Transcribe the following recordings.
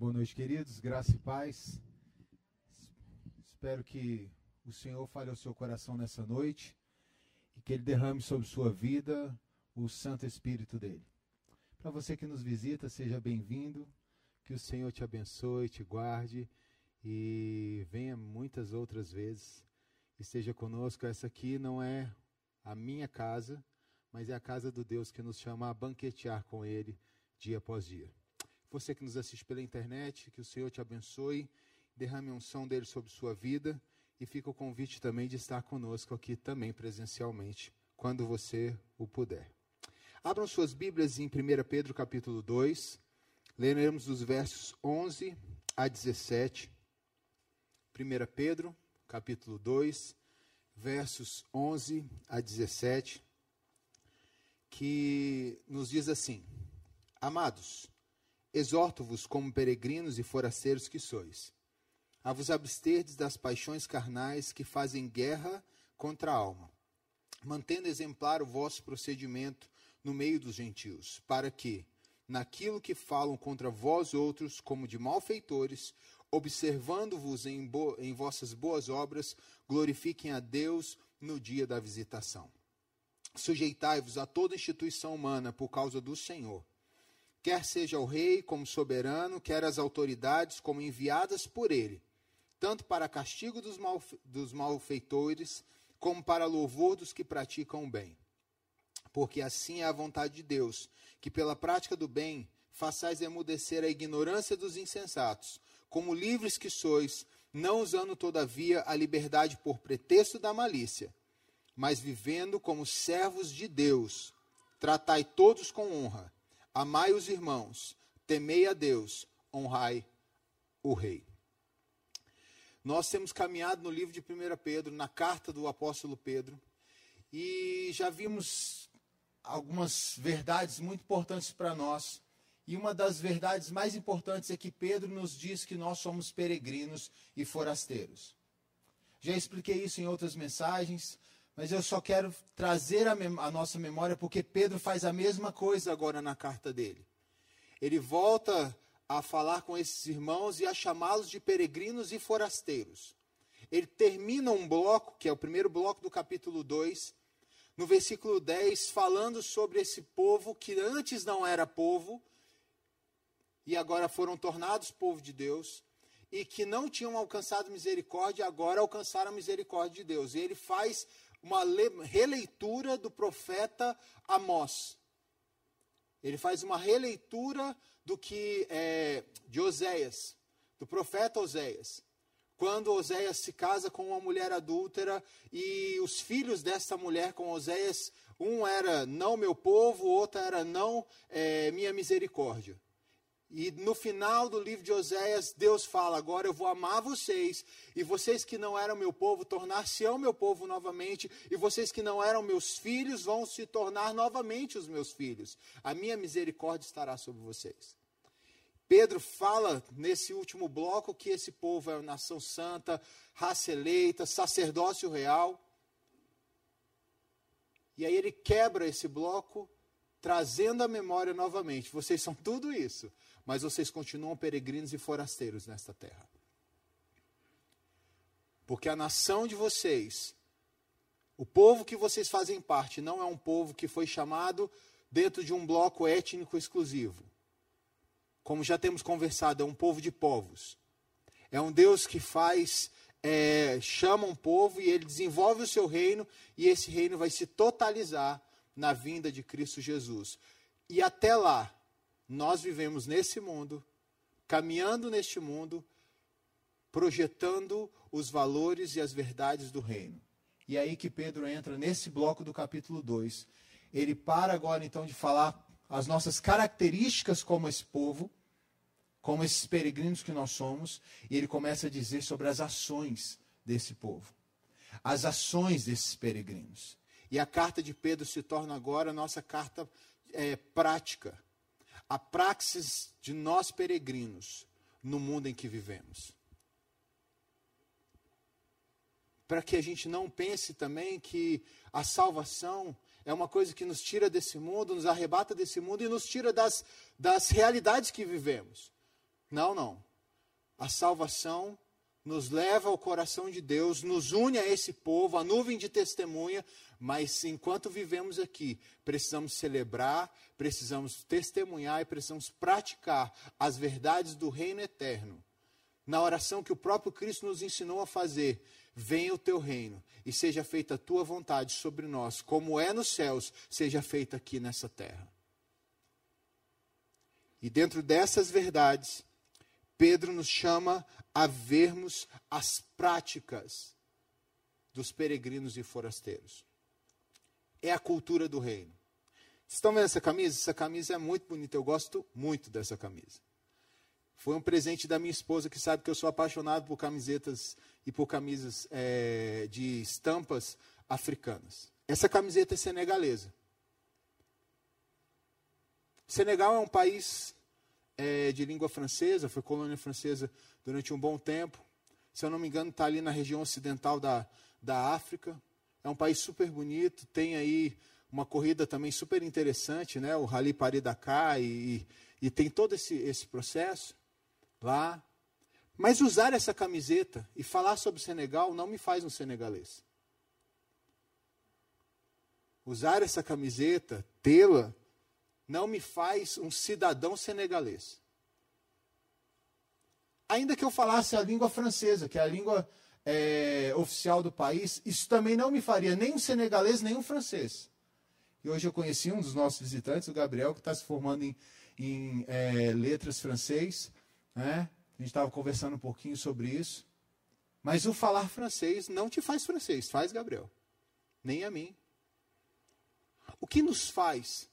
Boa noite, queridos. Graça e paz. Espero que o Senhor fale ao seu coração nessa noite e que ele derrame sobre sua vida o Santo Espírito dele. Para você que nos visita, seja bem-vindo. Que o Senhor te abençoe, te guarde e venha muitas outras vezes. Esteja conosco. Essa aqui não é a minha casa, mas é a casa do Deus que nos chama a banquetear com Ele dia após dia. Você que nos assiste pela internet, que o Senhor te abençoe, derrame a unção dele sobre sua vida e fica o convite também de estar conosco aqui também presencialmente, quando você o puder. Abram suas Bíblias em 1 Pedro capítulo 2, leremos os versos 11 a 17. 1 Pedro capítulo 2, versos 11 a 17 que nos diz assim: Amados, exorto-vos como peregrinos e forasteiros que sois, a vos absterdes das paixões carnais que fazem guerra contra a alma, mantendo exemplar o vosso procedimento no meio dos gentios, para que, naquilo que falam contra vós outros como de malfeitores, observando-vos em, em vossas boas obras, glorifiquem a Deus no dia da visitação. Sujeitai-vos a toda instituição humana por causa do Senhor. Quer seja o rei como soberano, quer as autoridades como enviadas por ele, tanto para castigo dos, mal, dos malfeitores, como para louvor dos que praticam o bem. Porque assim é a vontade de Deus, que pela prática do bem façais emudecer a ignorância dos insensatos, como livres que sois, não usando todavia a liberdade por pretexto da malícia mas vivendo como servos de Deus. Tratai todos com honra, amai os irmãos, temei a Deus, honrai o Rei. Nós temos caminhado no livro de 1 Pedro, na carta do apóstolo Pedro, e já vimos algumas verdades muito importantes para nós. E uma das verdades mais importantes é que Pedro nos diz que nós somos peregrinos e forasteiros. Já expliquei isso em outras mensagens, mas eu só quero trazer a, a, nossa memória porque Pedro faz a mesma coisa agora na carta dele. Ele volta a falar com esses irmãos e a chamá-los de peregrinos e forasteiros. Ele termina um bloco, que é o primeiro bloco do capítulo 2, no versículo 10, falando sobre esse povo que antes não era povo e agora foram tornados povo de Deus e que não tinham alcançado misericórdia, agora alcançaram a misericórdia de Deus. E ele faz uma releitura do profeta Amós. Ele faz uma releitura do que é, de Oséias, do profeta Oséias. Quando Oséias se casa com uma mulher adúltera e os filhos dessa mulher com Oséias, um era não meu povo, outro era não é, minha misericórdia. E no final do livro de Oséias, Deus fala: Agora eu vou amar vocês, e vocês que não eram meu povo, tornar-se-ão meu povo novamente, e vocês que não eram meus filhos, vão se tornar novamente os meus filhos. A minha misericórdia estará sobre vocês. Pedro fala nesse último bloco que esse povo é uma nação santa, raça eleita, sacerdócio real. E aí ele quebra esse bloco, trazendo a memória novamente. Vocês são tudo isso mas vocês continuam peregrinos e forasteiros nesta terra. Porque a nação de vocês, o povo que vocês fazem parte, não é um povo que foi chamado dentro de um bloco étnico exclusivo. Como já temos conversado, é um povo de povos. É um Deus que faz, é, chama um povo e ele desenvolve o seu reino, e esse reino vai se totalizar na vinda de Cristo Jesus. E até lá, nós vivemos nesse mundo, caminhando neste mundo, projetando os valores e as verdades do reino. E é aí que Pedro entra nesse bloco do capítulo 2. Ele para agora então de falar as nossas características como esse povo, como esses peregrinos que nós somos, e ele começa a dizer sobre as ações desse povo, as ações desses peregrinos. E a carta de Pedro se torna agora a nossa carta é, prática a praxis de nós peregrinos no mundo em que vivemos. Para que a gente não pense também que a salvação é uma coisa que nos tira desse mundo, nos arrebata desse mundo e nos tira das, das realidades que vivemos. Não, não. A salvação nos leva ao coração de Deus, nos une a esse povo, a nuvem de testemunha, mas enquanto vivemos aqui, precisamos celebrar, precisamos testemunhar e precisamos praticar as verdades do reino eterno. Na oração que o próprio Cristo nos ensinou a fazer, venha o teu reino e seja feita a tua vontade sobre nós, como é nos céus, seja feita aqui nessa terra. E dentro dessas verdades, Pedro nos chama a vermos as práticas dos peregrinos e forasteiros. É a cultura do reino. Vocês estão vendo essa camisa? Essa camisa é muito bonita, eu gosto muito dessa camisa. Foi um presente da minha esposa, que sabe que eu sou apaixonado por camisetas e por camisas é, de estampas africanas. Essa camiseta é senegalesa. Senegal é um país é, de língua francesa, foi colônia francesa durante um bom tempo. Se eu não me engano, está ali na região ocidental da, da África. É um país super bonito, tem aí uma corrida também super interessante, né? o Rally Paris-Dakar, e, e tem todo esse, esse processo lá. Mas usar essa camiseta e falar sobre o Senegal não me faz um senegalês. Usar essa camiseta, tê-la, não me faz um cidadão senegalês. Ainda que eu falasse a língua francesa, que é a língua é, oficial do país, isso também não me faria nem um senegalês, nem um francês. E hoje eu conheci um dos nossos visitantes, o Gabriel, que está se formando em, em é, letras francês. Né? A gente estava conversando um pouquinho sobre isso. Mas o falar francês não te faz francês, faz Gabriel. Nem a mim. O que nos faz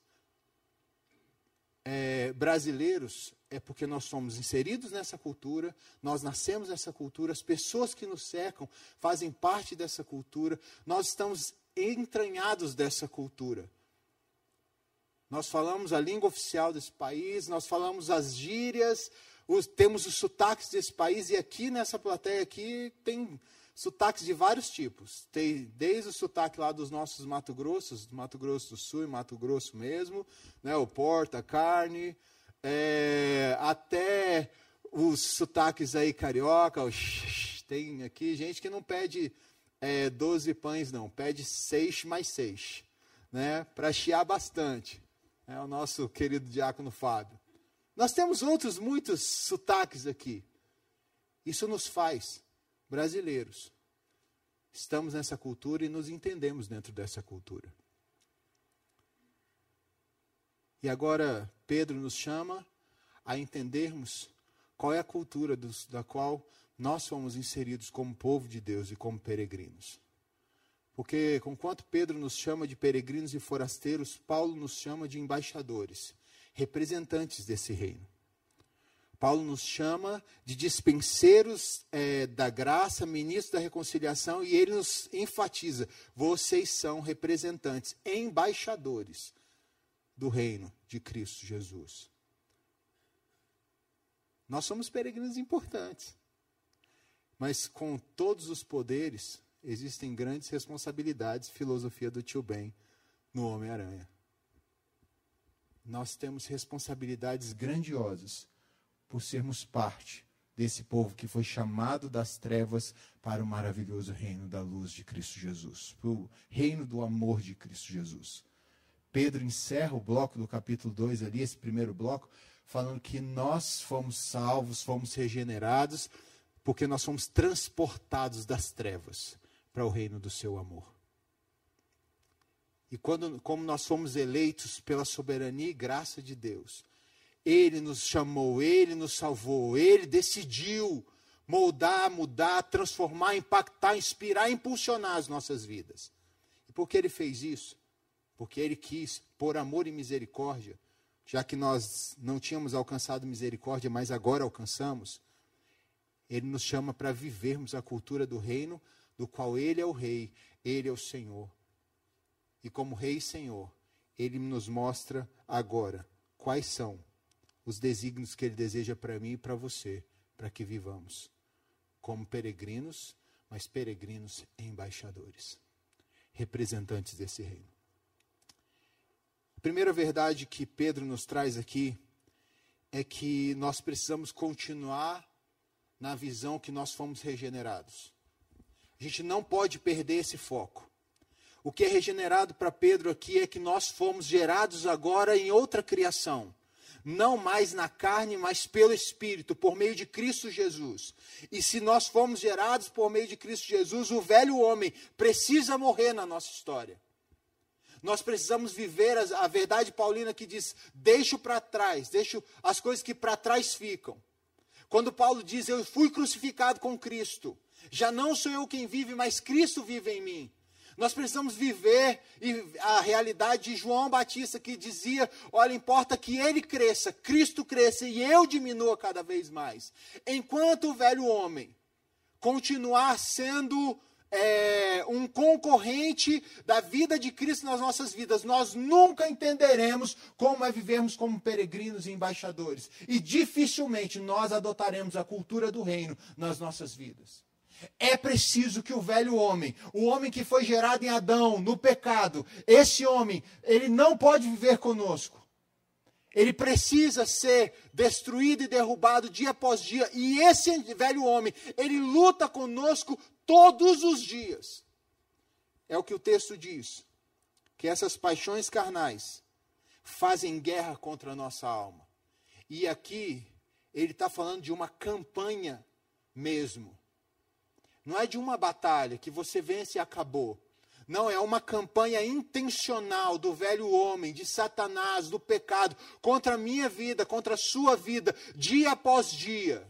é, brasileiros é porque nós somos inseridos nessa cultura, nós nascemos nessa cultura, as pessoas que nos cercam fazem parte dessa cultura, nós estamos entranhados dessa cultura. Nós falamos a língua oficial desse país, nós falamos as gírias, os, temos os sotaques desse país, e aqui nessa plateia aqui tem sotaques de vários tipos. Tem desde o sotaque lá dos nossos Mato Grossos, Mato Grosso do Sul e Mato Grosso mesmo, né, o porta, carne, é, até os sotaques aí carioca, tem aqui gente que não pede é, 12 pães não, pede seis mais seis, né, para chiar bastante. É o nosso querido diácono Fábio. Nós temos outros muitos sotaques aqui. Isso nos faz brasileiros. Estamos nessa cultura e nos entendemos dentro dessa cultura. E agora Pedro nos chama a entendermos qual é a cultura dos, da qual nós fomos inseridos como povo de Deus e como peregrinos. Porque, conquanto Pedro nos chama de peregrinos e forasteiros, Paulo nos chama de embaixadores, representantes desse reino. Paulo nos chama de dispenseiros é, da graça, ministros da reconciliação, e ele nos enfatiza: vocês são representantes, embaixadores do reino de Cristo Jesus. Nós somos peregrinos importantes, mas com todos os poderes existem grandes responsabilidades, filosofia do tio Ben no Homem-Aranha. Nós temos responsabilidades grandiosas por sermos parte desse povo que foi chamado das trevas para o maravilhoso reino da luz de Cristo Jesus, para o reino do amor de Cristo Jesus. Pedro encerra o bloco do capítulo 2 ali, esse primeiro bloco, falando que nós fomos salvos, fomos regenerados, porque nós fomos transportados das trevas para o reino do seu amor. E quando, como nós fomos eleitos pela soberania e graça de Deus, ele nos chamou, Ele nos salvou, Ele decidiu moldar, mudar, transformar, impactar, inspirar, impulsionar as nossas vidas. E por que Ele fez isso? Porque Ele quis, por amor e misericórdia, já que nós não tínhamos alcançado misericórdia, mas agora alcançamos, Ele nos chama para vivermos a cultura do reino, do qual Ele é o Rei, Ele é o Senhor. E como Rei e Senhor, Ele nos mostra agora quais são os desígnios que Ele deseja para mim e para você, para que vivamos como peregrinos, mas peregrinos embaixadores, representantes desse reino. Primeira verdade que Pedro nos traz aqui é que nós precisamos continuar na visão que nós fomos regenerados. A gente não pode perder esse foco. O que é regenerado para Pedro aqui é que nós fomos gerados agora em outra criação. Não mais na carne, mas pelo Espírito, por meio de Cristo Jesus. E se nós fomos gerados por meio de Cristo Jesus, o velho homem precisa morrer na nossa história. Nós precisamos viver a, a verdade paulina que diz: deixo para trás, deixo as coisas que para trás ficam. Quando Paulo diz: Eu fui crucificado com Cristo, já não sou eu quem vive, mas Cristo vive em mim. Nós precisamos viver a realidade de João Batista que dizia: olha, importa que ele cresça, Cristo cresça e eu diminua cada vez mais. Enquanto o velho homem continuar sendo é, um concorrente da vida de Cristo nas nossas vidas, nós nunca entenderemos como é vivermos como peregrinos e embaixadores. E dificilmente nós adotaremos a cultura do reino nas nossas vidas. É preciso que o velho homem, o homem que foi gerado em Adão, no pecado, esse homem, ele não pode viver conosco. Ele precisa ser destruído e derrubado dia após dia. E esse velho homem, ele luta conosco todos os dias. É o que o texto diz. Que essas paixões carnais fazem guerra contra a nossa alma. E aqui ele está falando de uma campanha mesmo. Não é de uma batalha que você vence e acabou. Não, é uma campanha intencional do velho homem, de Satanás, do pecado, contra a minha vida, contra a sua vida, dia após dia.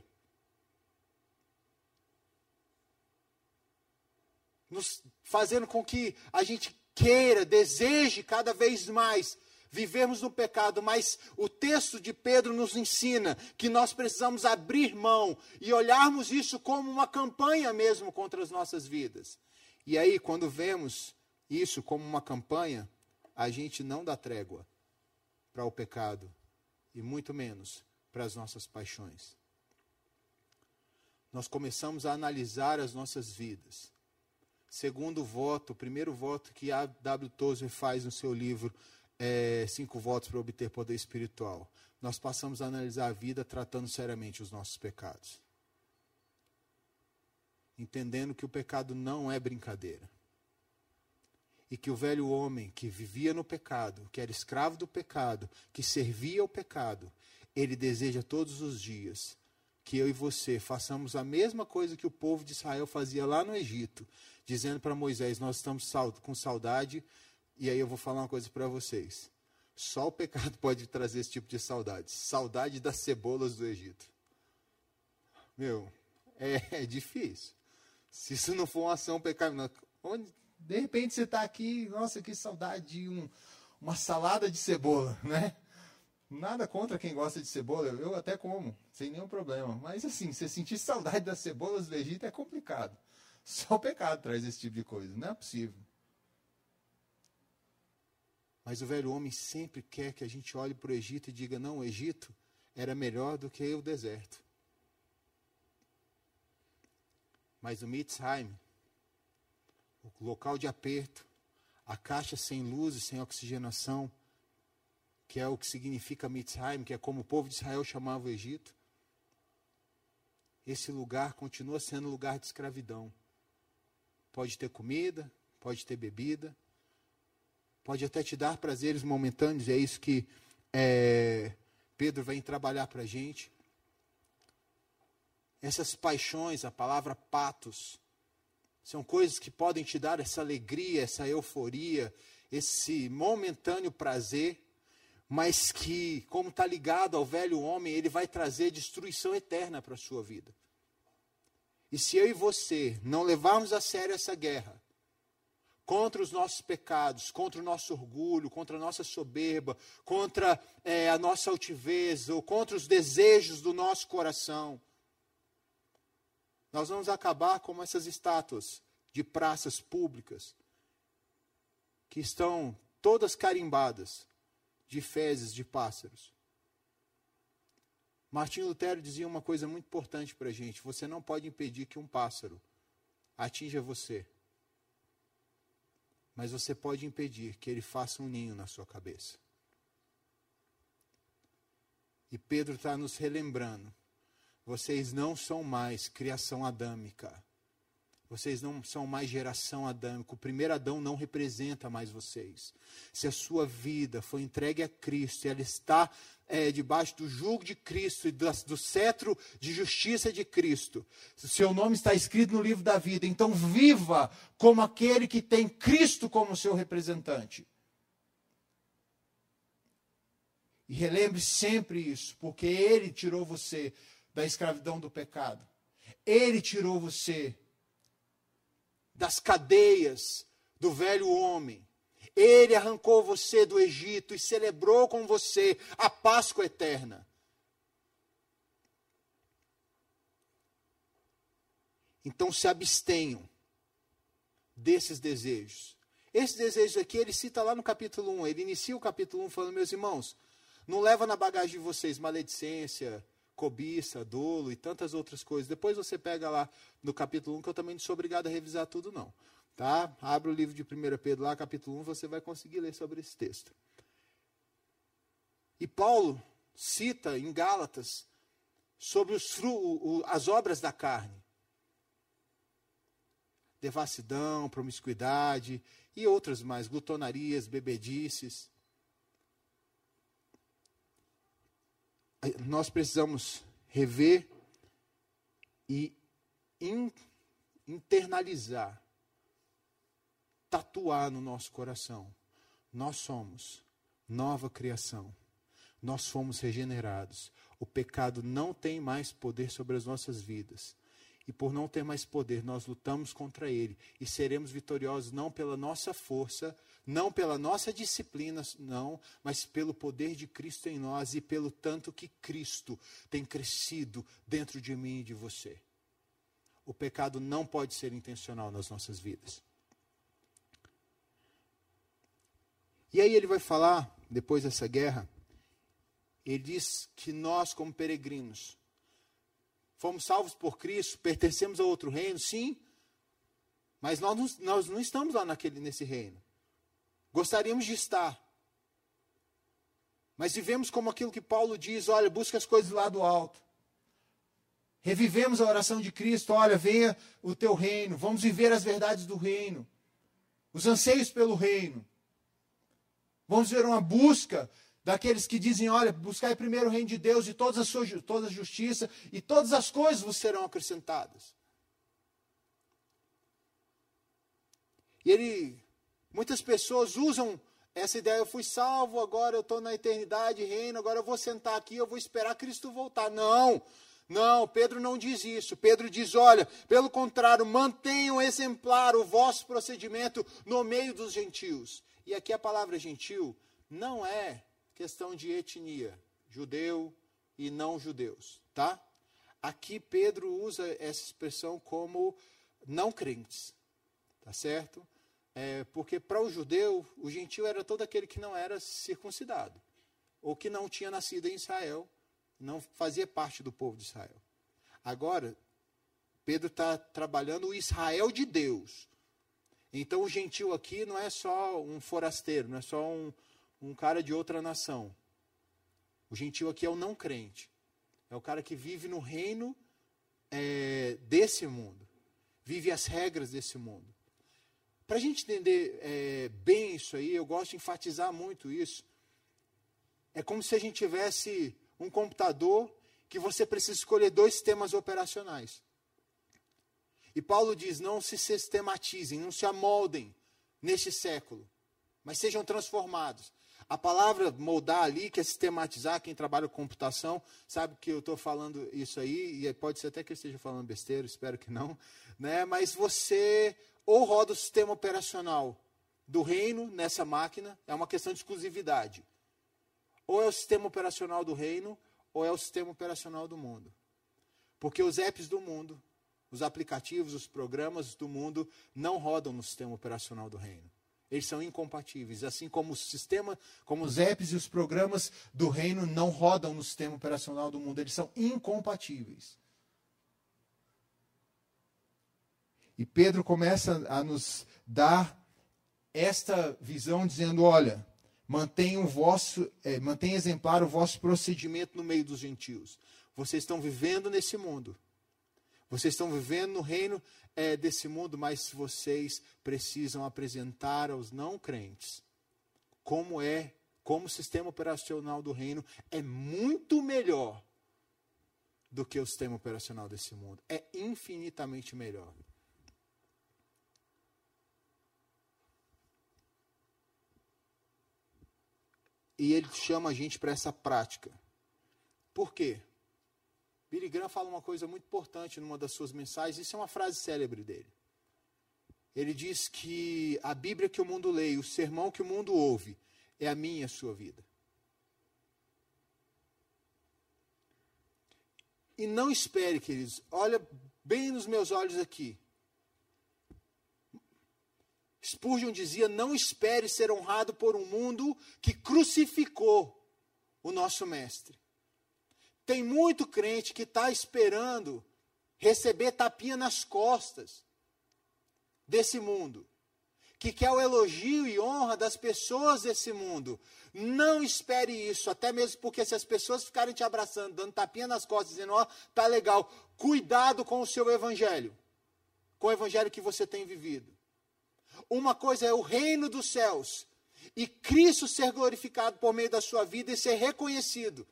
Nos fazendo com que a gente queira, deseje cada vez mais vivermos no pecado, mas o texto de Pedro nos ensina que nós precisamos abrir mão e olharmos isso como uma campanha mesmo contra as nossas vidas. E aí, quando vemos isso como uma campanha, a gente não dá trégua para o pecado e muito menos para as nossas paixões. Nós começamos a analisar as nossas vidas. Segundo voto, o primeiro voto que a W. Tozer faz no seu livro é, cinco votos para obter poder espiritual. Nós passamos a analisar a vida tratando seriamente os nossos pecados. Entendendo que o pecado não é brincadeira. E que o velho homem que vivia no pecado, que era escravo do pecado, que servia ao pecado, ele deseja todos os dias que eu e você façamos a mesma coisa que o povo de Israel fazia lá no Egito, dizendo para Moisés: Nós estamos com saudade e aí eu vou falar uma coisa para vocês. Só o pecado pode trazer esse tipo de saudade. Saudade das cebolas do Egito. Meu, é, é difícil. Se isso não for uma ação pecaminosa, onde de repente você está aqui, nossa, que saudade de um, uma salada de cebola, né? Nada contra quem gosta de cebola, eu até como, sem nenhum problema. Mas assim, você sentir saudade das cebolas do Egito é complicado. Só o pecado traz esse tipo de coisa, não é possível. Mas o velho homem sempre quer que a gente olhe para o Egito e diga: não, o Egito era melhor do que o deserto. Mas o Mitzrayim, o local de aperto, a caixa sem luz e sem oxigenação, que é o que significa Mitzrayim, que é como o povo de Israel chamava o Egito, esse lugar continua sendo lugar de escravidão. Pode ter comida, pode ter bebida, pode até te dar prazeres momentâneos, é isso que é, Pedro vem trabalhar para a gente. Essas paixões, a palavra patos, são coisas que podem te dar essa alegria, essa euforia, esse momentâneo prazer, mas que, como está ligado ao velho homem, ele vai trazer destruição eterna para a sua vida. E se eu e você não levarmos a sério essa guerra, contra os nossos pecados, contra o nosso orgulho, contra a nossa soberba, contra é, a nossa altivez, ou contra os desejos do nosso coração. Nós vamos acabar como essas estátuas de praças públicas, que estão todas carimbadas de fezes de pássaros. Martinho Lutero dizia uma coisa muito importante para a gente: você não pode impedir que um pássaro atinja você mas você pode impedir que ele faça um ninho na sua cabeça. E Pedro está nos relembrando: vocês não são mais criação adâmica. Vocês não são mais geração adâmica. O primeiro Adão não representa mais vocês. Se a sua vida foi entregue a Cristo e ela está é, debaixo do jugo de Cristo e do, do cetro de justiça de Cristo, seu nome está escrito no livro da vida, então viva como aquele que tem Cristo como seu representante. E relembre sempre isso, porque Ele tirou você da escravidão do pecado. Ele tirou você das cadeias do velho homem. Ele arrancou você do Egito e celebrou com você a Páscoa eterna. Então se abstenham desses desejos. Esses desejos aqui ele cita lá no capítulo 1. Ele inicia o capítulo 1 falando: Meus irmãos, não leva na bagagem de vocês maledicência, cobiça, dolo e tantas outras coisas. Depois você pega lá no capítulo 1, que eu também não sou obrigado a revisar tudo, não. Tá? Abre o livro de 1 Pedro lá, capítulo 1, você vai conseguir ler sobre esse texto. E Paulo cita em Gálatas sobre os as obras da carne. Devassidão, promiscuidade e outras mais, glutonarias, bebedices. Nós precisamos rever e in, internalizar, tatuar no nosso coração. Nós somos nova criação. Nós fomos regenerados. O pecado não tem mais poder sobre as nossas vidas. E por não ter mais poder, nós lutamos contra ele e seremos vitoriosos não pela nossa força, não pela nossa disciplina, não, mas pelo poder de Cristo em nós e pelo tanto que Cristo tem crescido dentro de mim e de você. O pecado não pode ser intencional nas nossas vidas. E aí ele vai falar, depois dessa guerra, ele diz que nós, como peregrinos, fomos salvos por Cristo, pertencemos a outro reino, sim, mas nós não, nós não estamos lá naquele, nesse reino. Gostaríamos de estar. Mas vivemos como aquilo que Paulo diz: olha, busca as coisas lá do alto. Revivemos a oração de Cristo: olha, venha o teu reino, vamos viver as verdades do reino, os anseios pelo reino. Vamos ver uma busca daqueles que dizem: olha, buscai primeiro o reino de Deus e toda a sua toda a justiça, e todas as coisas vos serão acrescentadas. E ele Muitas pessoas usam essa ideia, eu fui salvo, agora eu estou na eternidade, reino, agora eu vou sentar aqui, eu vou esperar Cristo voltar. Não, não, Pedro não diz isso. Pedro diz: olha, pelo contrário, mantenham exemplar o vosso procedimento no meio dos gentios. E aqui a palavra gentil não é questão de etnia, judeu e não judeus, tá? Aqui Pedro usa essa expressão como não crentes, tá certo? É, porque para o judeu, o gentil era todo aquele que não era circuncidado, ou que não tinha nascido em Israel, não fazia parte do povo de Israel. Agora, Pedro está trabalhando o Israel de Deus. Então, o gentil aqui não é só um forasteiro, não é só um, um cara de outra nação. O gentil aqui é o não crente. É o cara que vive no reino é, desse mundo, vive as regras desse mundo. Para a gente entender é, bem isso aí, eu gosto de enfatizar muito isso. É como se a gente tivesse um computador que você precisa escolher dois sistemas operacionais. E Paulo diz: não se sistematizem, não se amoldem neste século, mas sejam transformados. A palavra moldar ali, que é sistematizar, quem trabalha com computação, sabe que eu estou falando isso aí, e pode ser até que eu esteja falando besteira, espero que não, né? mas você ou roda o sistema operacional do reino nessa máquina, é uma questão de exclusividade. Ou é o sistema operacional do reino, ou é o sistema operacional do mundo. Porque os apps do mundo, os aplicativos, os programas do mundo não rodam no sistema operacional do reino. Eles são incompatíveis, assim como o sistema, como os apps e os programas do reino não rodam no sistema operacional do mundo, eles são incompatíveis. E Pedro começa a nos dar esta visão, dizendo: olha, Mantenha, o vosso, é, mantenha exemplar o vosso procedimento no meio dos gentios. Vocês estão vivendo nesse mundo. Vocês estão vivendo no reino é, desse mundo, mas vocês precisam apresentar aos não crentes como é, como o sistema operacional do reino é muito melhor do que o sistema operacional desse mundo. É infinitamente melhor. E ele chama a gente para essa prática. Por quê? Billy Graham fala uma coisa muito importante numa das suas mensagens, isso é uma frase célebre dele. Ele diz que a Bíblia que o mundo lê, o sermão que o mundo ouve, é a minha a sua vida. E não espere, queridos, olha bem nos meus olhos aqui. Spurgeon dizia: não espere ser honrado por um mundo que crucificou o nosso Mestre. Tem muito crente que está esperando receber tapinha nas costas desse mundo, que quer o elogio e honra das pessoas desse mundo. Não espere isso, até mesmo porque se as pessoas ficarem te abraçando, dando tapinha nas costas, dizendo, ó, oh, tá legal, cuidado com o seu evangelho, com o evangelho que você tem vivido. Uma coisa é o reino dos céus e Cristo ser glorificado por meio da sua vida e ser reconhecido.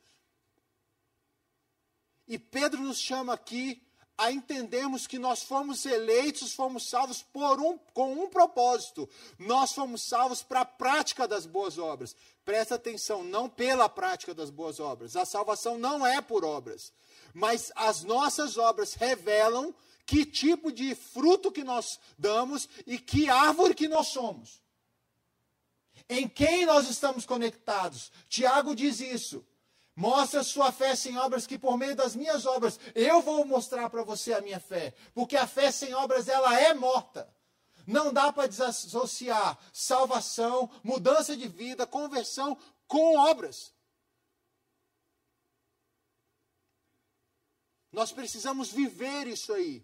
E Pedro nos chama aqui a entendermos que nós fomos eleitos, fomos salvos por um, com um propósito. Nós fomos salvos para a prática das boas obras. Presta atenção, não pela prática das boas obras. A salvação não é por obras. Mas as nossas obras revelam que tipo de fruto que nós damos e que árvore que nós somos. Em quem nós estamos conectados? Tiago diz isso. Mostra sua fé sem obras, que por meio das minhas obras eu vou mostrar para você a minha fé. Porque a fé sem obras, ela é morta. Não dá para desassociar salvação, mudança de vida, conversão com obras. Nós precisamos viver isso aí.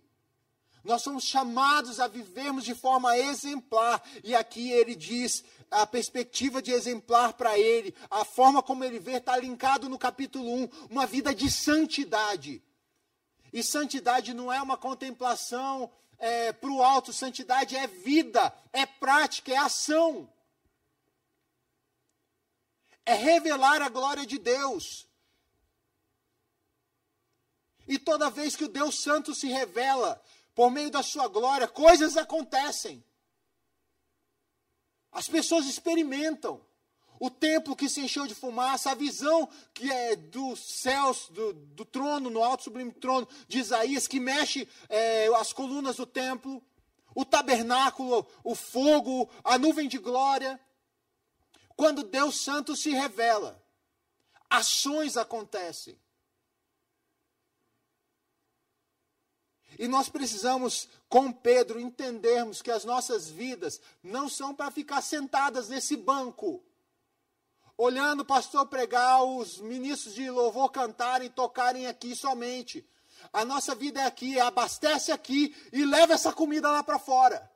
Nós somos chamados a vivermos de forma exemplar. E aqui ele diz a perspectiva de exemplar para ele, a forma como ele vê, está linkado no capítulo 1, uma vida de santidade. E santidade não é uma contemplação é, para o alto, santidade é vida, é prática, é ação. É revelar a glória de Deus. E toda vez que o Deus Santo se revela, por meio da sua glória, coisas acontecem. As pessoas experimentam. O templo que se encheu de fumaça, a visão que é dos céus, do, do trono, no alto sublime trono de Isaías, que mexe é, as colunas do templo, o tabernáculo, o fogo, a nuvem de glória. Quando Deus Santo se revela, ações acontecem. E nós precisamos, com Pedro, entendermos que as nossas vidas não são para ficar sentadas nesse banco, olhando o pastor pregar, os ministros de louvor cantarem, tocarem aqui somente. A nossa vida é aqui, abastece aqui e leva essa comida lá para fora.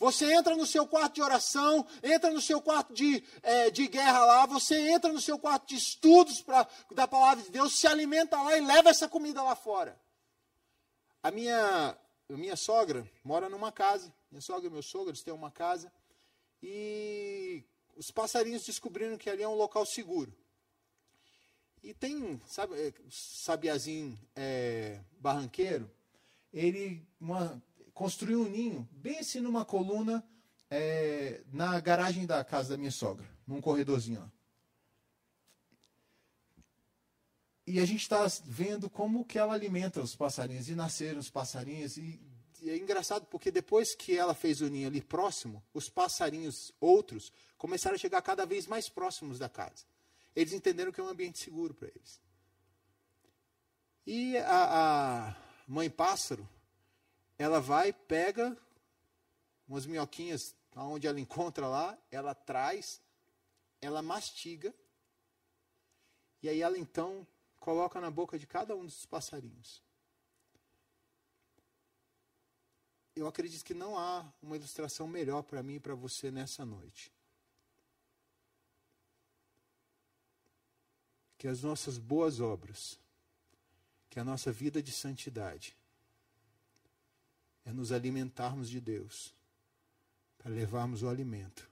Você entra no seu quarto de oração, entra no seu quarto de, é, de guerra lá, você entra no seu quarto de estudos pra, da palavra de Deus, se alimenta lá e leva essa comida lá fora. A minha, a minha sogra mora numa casa, minha sogra e meu sogro, eles têm uma casa, e os passarinhos descobriram que ali é um local seguro. E tem, sabe, é, sabiazinho é, barranqueiro, ele, uma, construiu um ninho bem assim numa coluna é, na garagem da casa da minha sogra, num corredorzinho. Ó. E a gente está vendo como que ela alimenta os passarinhos. E nasceram os passarinhos. E, e, é engraçado porque depois que ela fez o ninho ali próximo, os passarinhos outros começaram a chegar cada vez mais próximos da casa. Eles entenderam que é um ambiente seguro para eles. E a, a mãe pássaro, ela vai, pega umas minhoquinhas onde ela encontra lá, ela traz, ela mastiga, e aí ela então coloca na boca de cada um dos passarinhos. Eu acredito que não há uma ilustração melhor para mim e para você nessa noite. Que as nossas boas obras, que a nossa vida de santidade, é nos alimentarmos de Deus, para levarmos o alimento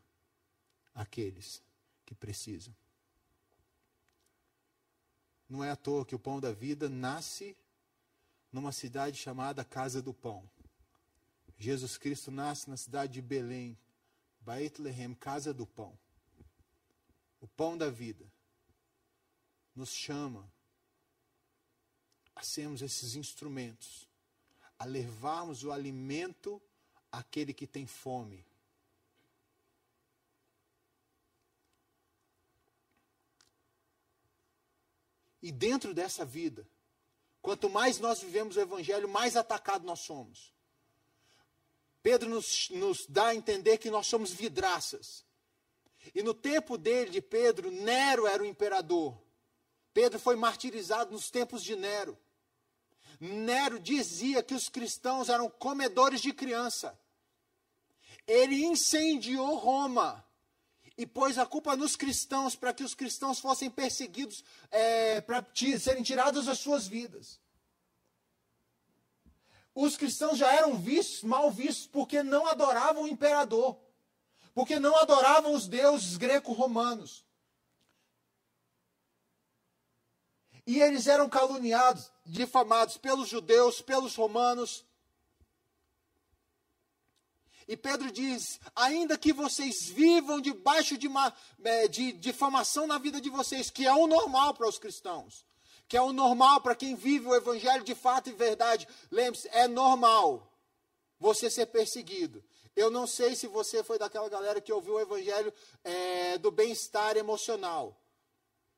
àqueles que precisam. Não é à toa que o pão da vida nasce numa cidade chamada Casa do Pão. Jesus Cristo nasce na cidade de Belém, Bethlehem, Casa do Pão. O pão da vida nos chama a sermos esses instrumentos, a levarmos o alimento àquele que tem fome. E dentro dessa vida, quanto mais nós vivemos o Evangelho, mais atacado nós somos. Pedro nos, nos dá a entender que nós somos vidraças. E no tempo dele, de Pedro, Nero era o imperador. Pedro foi martirizado nos tempos de Nero. Nero dizia que os cristãos eram comedores de criança. Ele incendiou Roma e pôs a culpa nos cristãos para que os cristãos fossem perseguidos, é, para serem tirados das suas vidas. Os cristãos já eram vistos, mal vistos, porque não adoravam o imperador, porque não adoravam os deuses greco-romanos. E eles eram caluniados, difamados pelos judeus, pelos romanos, e Pedro diz: ainda que vocês vivam debaixo de, uma, é, de difamação na vida de vocês, que é o normal para os cristãos, que é o normal para quem vive o evangelho de fato e verdade. Lembre-se, é normal você ser perseguido. Eu não sei se você foi daquela galera que ouviu o evangelho é, do bem-estar emocional,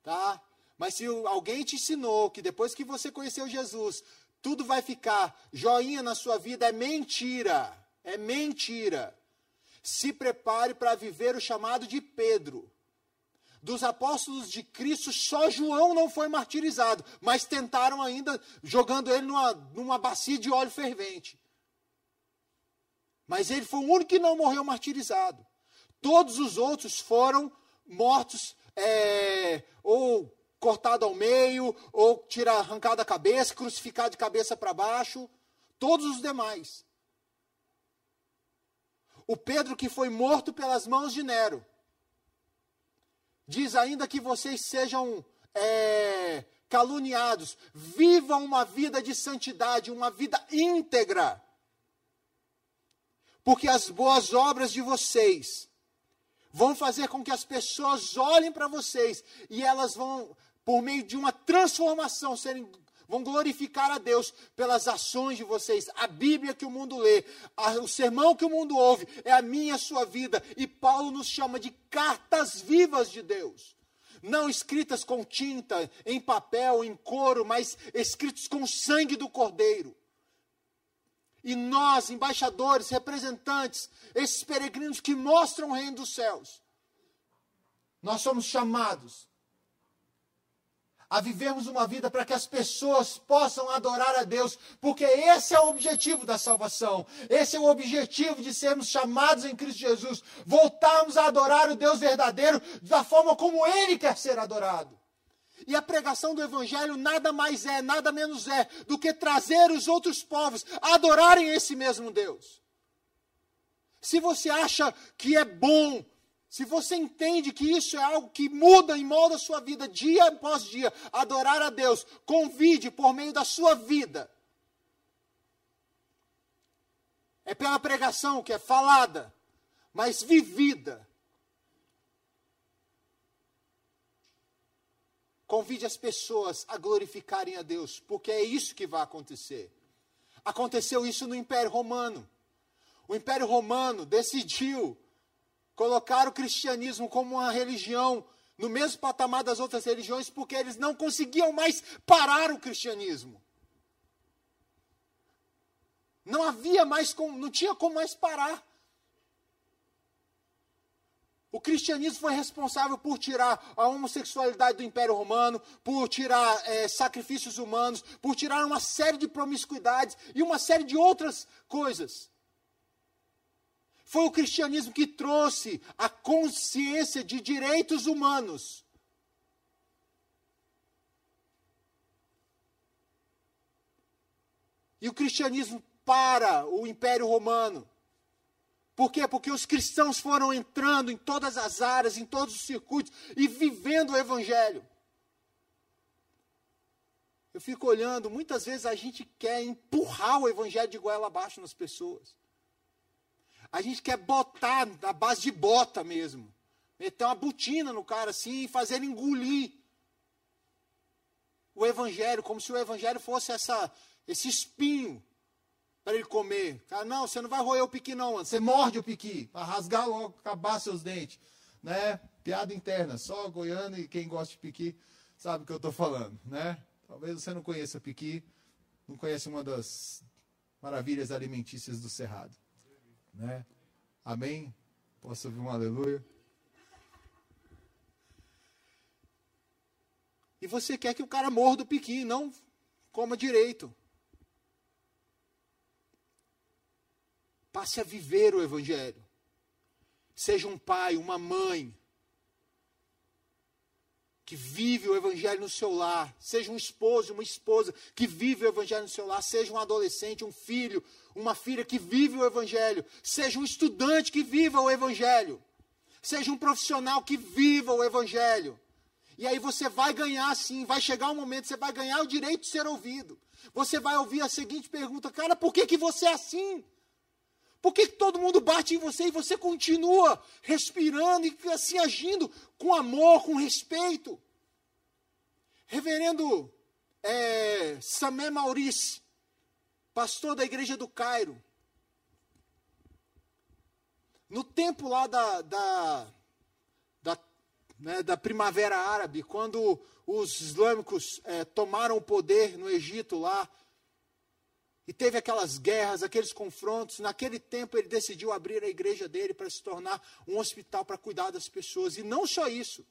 tá? Mas se alguém te ensinou que depois que você conheceu Jesus, tudo vai ficar joinha na sua vida, é mentira. É mentira. Se prepare para viver o chamado de Pedro. Dos apóstolos de Cristo, só João não foi martirizado, mas tentaram ainda, jogando ele numa, numa bacia de óleo fervente. Mas ele foi o único que não morreu martirizado. Todos os outros foram mortos, é, ou cortado ao meio, ou tirar, arrancado a cabeça, crucificado de cabeça para baixo. Todos os demais. O Pedro que foi morto pelas mãos de Nero. Diz ainda que vocês sejam é, caluniados, vivam uma vida de santidade, uma vida íntegra. Porque as boas obras de vocês vão fazer com que as pessoas olhem para vocês e elas vão, por meio de uma transformação, serem vão glorificar a Deus pelas ações de vocês. A Bíblia que o mundo lê, a, o sermão que o mundo ouve, é a minha a sua vida. E Paulo nos chama de cartas vivas de Deus. Não escritas com tinta, em papel, em couro, mas escritas com o sangue do Cordeiro. E nós, embaixadores, representantes, esses peregrinos que mostram o reino dos céus, nós somos chamados a vivermos uma vida para que as pessoas possam adorar a Deus, porque esse é o objetivo da salvação, esse é o objetivo de sermos chamados em Cristo Jesus, voltarmos a adorar o Deus verdadeiro da forma como Ele quer ser adorado. E a pregação do Evangelho nada mais é, nada menos é, do que trazer os outros povos a adorarem esse mesmo Deus. Se você acha que é bom se você entende que isso é algo que muda e molda a sua vida dia após dia, adorar a Deus, convide por meio da sua vida. É pela pregação que é falada, mas vivida. Convide as pessoas a glorificarem a Deus, porque é isso que vai acontecer. Aconteceu isso no Império Romano. O Império Romano decidiu colocar o cristianismo como uma religião no mesmo patamar das outras religiões, porque eles não conseguiam mais parar o cristianismo. Não havia mais como, não tinha como mais parar. O cristianismo foi responsável por tirar a homossexualidade do Império Romano, por tirar é, sacrifícios humanos, por tirar uma série de promiscuidades e uma série de outras coisas. Foi o cristianismo que trouxe a consciência de direitos humanos. E o cristianismo para o Império Romano. Por quê? Porque os cristãos foram entrando em todas as áreas, em todos os circuitos e vivendo o Evangelho. Eu fico olhando, muitas vezes a gente quer empurrar o Evangelho de goela abaixo nas pessoas. A gente quer botar na base de bota mesmo. Meter uma botina no cara assim e fazer ele engolir o Evangelho, como se o Evangelho fosse essa, esse espinho para ele comer. Cara, não, você não vai roer o piqui, não, mano. Você morde o piqui, para rasgar logo, acabar seus dentes. Né? Piada interna, só goiano e quem gosta de piqui sabe o que eu estou falando, né? Talvez você não conheça piqui, não conhece uma das maravilhas alimentícias do Cerrado. Né? Amém? Posso ouvir um aleluia? E você quer que o cara morra do piqui, não coma direito. Passe a viver o Evangelho. Seja um pai, uma mãe, que vive o Evangelho no seu lar. Seja um esposo, uma esposa que vive o Evangelho no seu lar. Seja um adolescente, um filho, uma filha que vive o Evangelho. Seja um estudante que viva o Evangelho. Seja um profissional que viva o Evangelho. E aí você vai ganhar sim, vai chegar um momento, você vai ganhar o direito de ser ouvido. Você vai ouvir a seguinte pergunta, cara, por que, que você é assim? Por que, todo mundo bate em você e você continua respirando e assim agindo com amor, com respeito? Reverendo é, Samé Maurice, pastor da igreja do Cairo, no tempo lá da, da, da, né, da Primavera Árabe, quando os islâmicos é, tomaram o poder no Egito lá, e teve aquelas guerras, aqueles confrontos. Naquele tempo ele decidiu abrir a igreja dele para se tornar um hospital para cuidar das pessoas. E não só isso.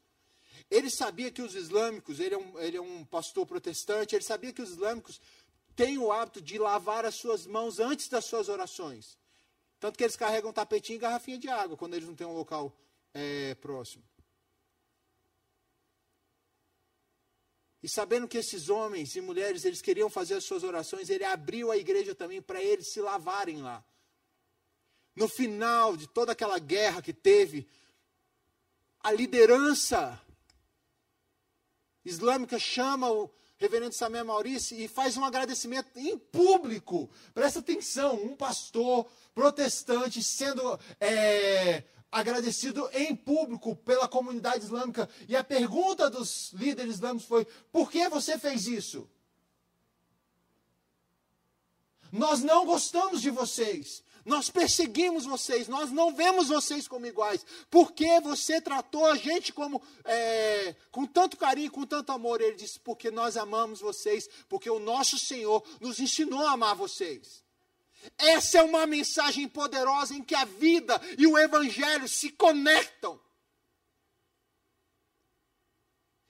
Ele sabia que os islâmicos, ele é, um, ele é um pastor protestante, ele sabia que os islâmicos têm o hábito de lavar as suas mãos antes das suas orações. Tanto que eles carregam tapetinho e garrafinha de água quando eles não têm um local é, próximo. E sabendo que esses homens e mulheres, eles queriam fazer as suas orações, ele abriu a igreja também para eles se lavarem lá. No final de toda aquela guerra que teve, a liderança islâmica chama o reverendo Samé Maurício e faz um agradecimento em público. Presta atenção, um pastor protestante sendo é, agradecido em público pela comunidade islâmica. E a pergunta dos líderes islâmicos foi: por que você fez isso? Nós não gostamos de vocês. Nós perseguimos vocês, nós não vemos vocês como iguais. Por que você tratou a gente como é, com tanto carinho, com tanto amor? Ele disse: porque nós amamos vocês, porque o nosso Senhor nos ensinou a amar vocês. Essa é uma mensagem poderosa em que a vida e o Evangelho se conectam.